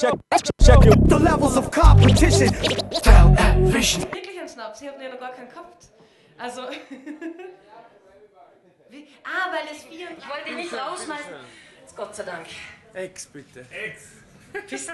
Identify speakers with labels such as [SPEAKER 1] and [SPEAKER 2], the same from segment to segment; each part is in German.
[SPEAKER 1] Check, check your the levels of competition.
[SPEAKER 2] Wirklich ein Schnaps, ihr habt ja noch gar keinen gehabt. Also. Wie? Ah, weil es vier. Ich wollte ihn nicht rausschmeißen. Jetzt Gott sei Dank.
[SPEAKER 1] Ex, bitte.
[SPEAKER 3] Ex.
[SPEAKER 2] Bist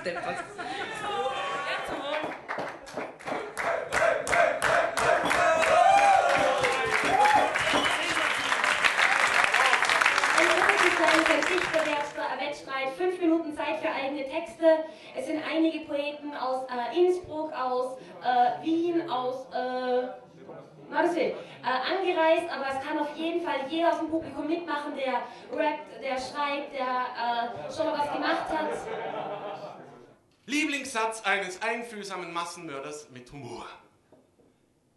[SPEAKER 4] Texte. Es sind einige Poeten aus äh, Innsbruck, aus äh, Wien, aus äh, will, äh, angereist, aber es kann auf jeden Fall jeder aus dem Publikum mitmachen, der rappt, der schreibt, der äh, schon mal was gemacht hat.
[SPEAKER 5] Lieblingssatz eines einfühlsamen Massenmörders mit Humor.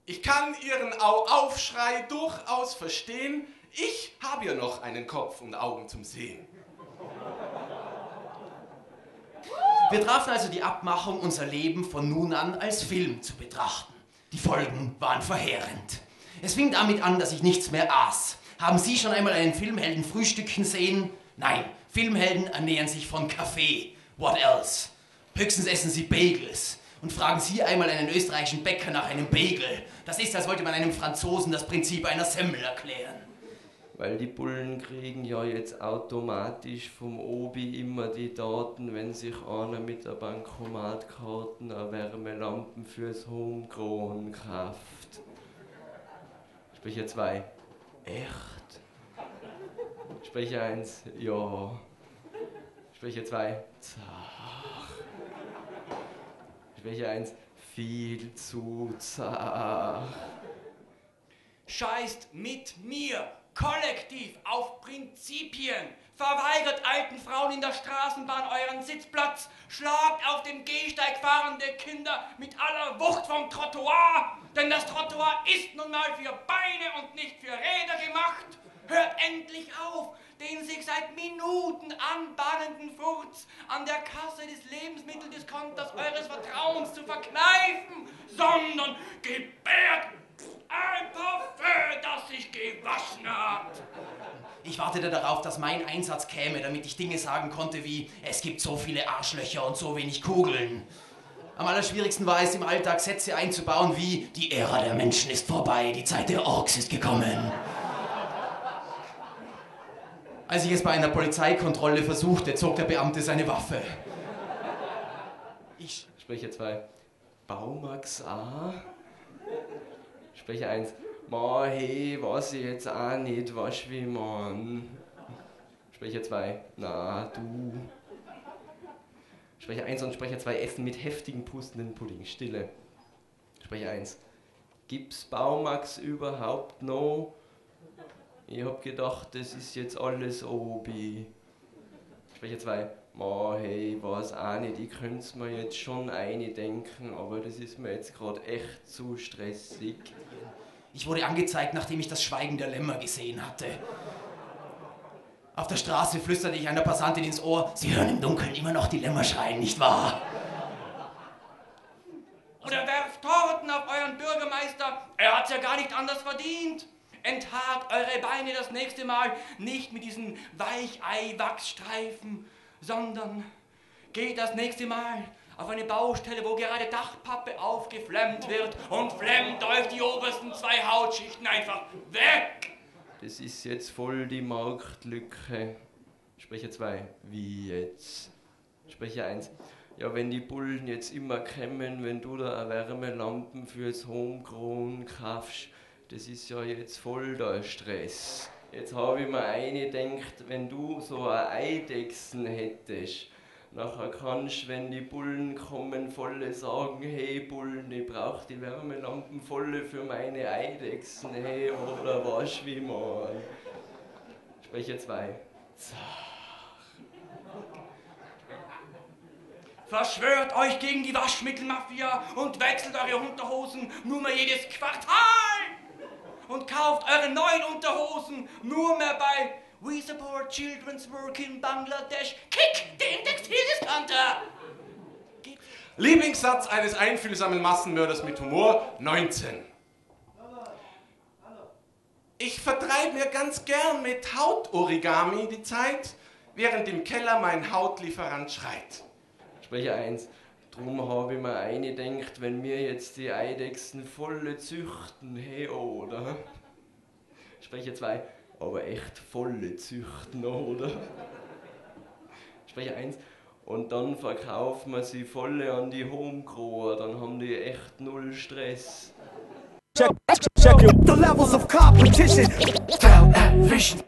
[SPEAKER 5] Ich kann Ihren Au-Aufschrei durchaus verstehen. Ich habe ja noch einen Kopf und Augen zum Sehen.
[SPEAKER 6] Wir trafen also die Abmachung, unser Leben von nun an als Film zu betrachten. Die Folgen waren verheerend. Es fing damit an, dass ich nichts mehr aß. Haben Sie schon einmal einen Filmhelden frühstücken sehen? Nein, Filmhelden ernähren sich von Kaffee. What else? Höchstens essen sie Bagels. Und fragen Sie einmal einen österreichischen Bäcker nach einem Bagel. Das ist, als wollte man einem Franzosen das Prinzip einer Semmel erklären.
[SPEAKER 7] Weil die Bullen kriegen ja jetzt automatisch vom Obi immer die Daten, wenn sich einer mit der Bankomatkarte eine Wärmelampen fürs Homegrown kauft. Sprecher 2. Echt? Sprecher 1. Ja. Sprecher 2. Zach. Sprecher 1. Viel zu zart.
[SPEAKER 8] Scheißt mit mir kollektiv auf Prinzipien. Verweigert alten Frauen in der Straßenbahn euren Sitzplatz. Schlagt auf dem Gehsteig fahrende Kinder mit aller Wucht vom Trottoir. Denn das Trottoir ist nun mal für Beine und nicht für Räder gemacht. Hört endlich auf, den sich seit Minuten anbahnenden Furz an der Kasse des Lebensmitteldiskonters eures Vertrauens zu verkneifen, sondern gebärt ein Parfüm, das sich gewaschen hat.
[SPEAKER 6] Ich wartete darauf, dass mein Einsatz käme, damit ich Dinge sagen konnte wie, es gibt so viele Arschlöcher und so wenig Kugeln. Am allerschwierigsten war es im Alltag Sätze einzubauen wie, die Ära der Menschen ist vorbei, die Zeit der Orks ist gekommen. Als ich es bei einer Polizeikontrolle versuchte, zog der Beamte seine Waffe.
[SPEAKER 7] Ich. Sprecher 2. Baumax A. Sprecher 1. Ma, hey, weiß ich jetzt auch nicht, was wie man. Sprecher 2. Na, du. Sprecher 1 und Sprecher 2 essen mit heftigen pustenden Pudding. Stille. Sprecher 1. Gibt's Baumax überhaupt noch? Ich hab gedacht, das ist jetzt alles Obi. Sprecher 2. Ma, hey, weiß auch nicht, ich könnte mir jetzt schon eine denken, aber das ist mir jetzt gerade echt zu stressig.
[SPEAKER 6] Ich wurde angezeigt, nachdem ich das Schweigen der Lämmer gesehen hatte. Auf der Straße flüsterte ich einer Passantin ins Ohr, Sie hören im Dunkeln immer noch die Lämmer schreien, nicht wahr?
[SPEAKER 8] Oder werft Torten auf euren Bürgermeister. Er hat's ja gar nicht anders verdient. Enthaart eure Beine das nächste Mal nicht mit diesen Weichei-Wachsstreifen, sondern geht das nächste Mal auf eine Baustelle, wo gerade Dachpappe aufgeflemmt wird und flemmt euch die obersten zwei Hautschichten einfach weg.
[SPEAKER 7] Das ist jetzt voll die Marktlücke. Sprecher 2. Wie jetzt? Sprecher 1. Ja, wenn die Bullen jetzt immer kommen, wenn du da Wärmelampen fürs Homegrown kaufst, das ist ja jetzt voll der Stress. Jetzt habe ich mir eine gedacht, wenn du so eine Eidechsen hättest, nachher kannst wenn die Bullen kommen, volle sagen, hey Bullen, ich brauche die Wärmelampen volle für meine Eidechsen, hey, oder was wie man. Sprecher 2.
[SPEAKER 8] Verschwört euch gegen die Waschmittelmafia und wechselt eure Unterhosen nur mehr jedes Quartal. Und kauft eure neuen Unterhosen nur mehr bei We Support Children's Work in Bangladesh. Kick den Textildiscounter.
[SPEAKER 5] Lieblingssatz eines einfühlsamen Massenmörders mit Humor 19. Ich vertreibe mir ganz gern mit Hautorigami die Zeit, während im Keller mein Hautlieferant schreit.
[SPEAKER 7] Sprecher 1. Drum habe ich mir eingedenkt, wenn wir jetzt die Eidechsen volle züchten, hey oder? Sprecher 2. Aber echt volle züchten, oder? Sprecher 1. Und dann verkaufen wir sie volle an die Homegrower, dann haben die echt null Stress.
[SPEAKER 1] Check, check the levels of competition. Television.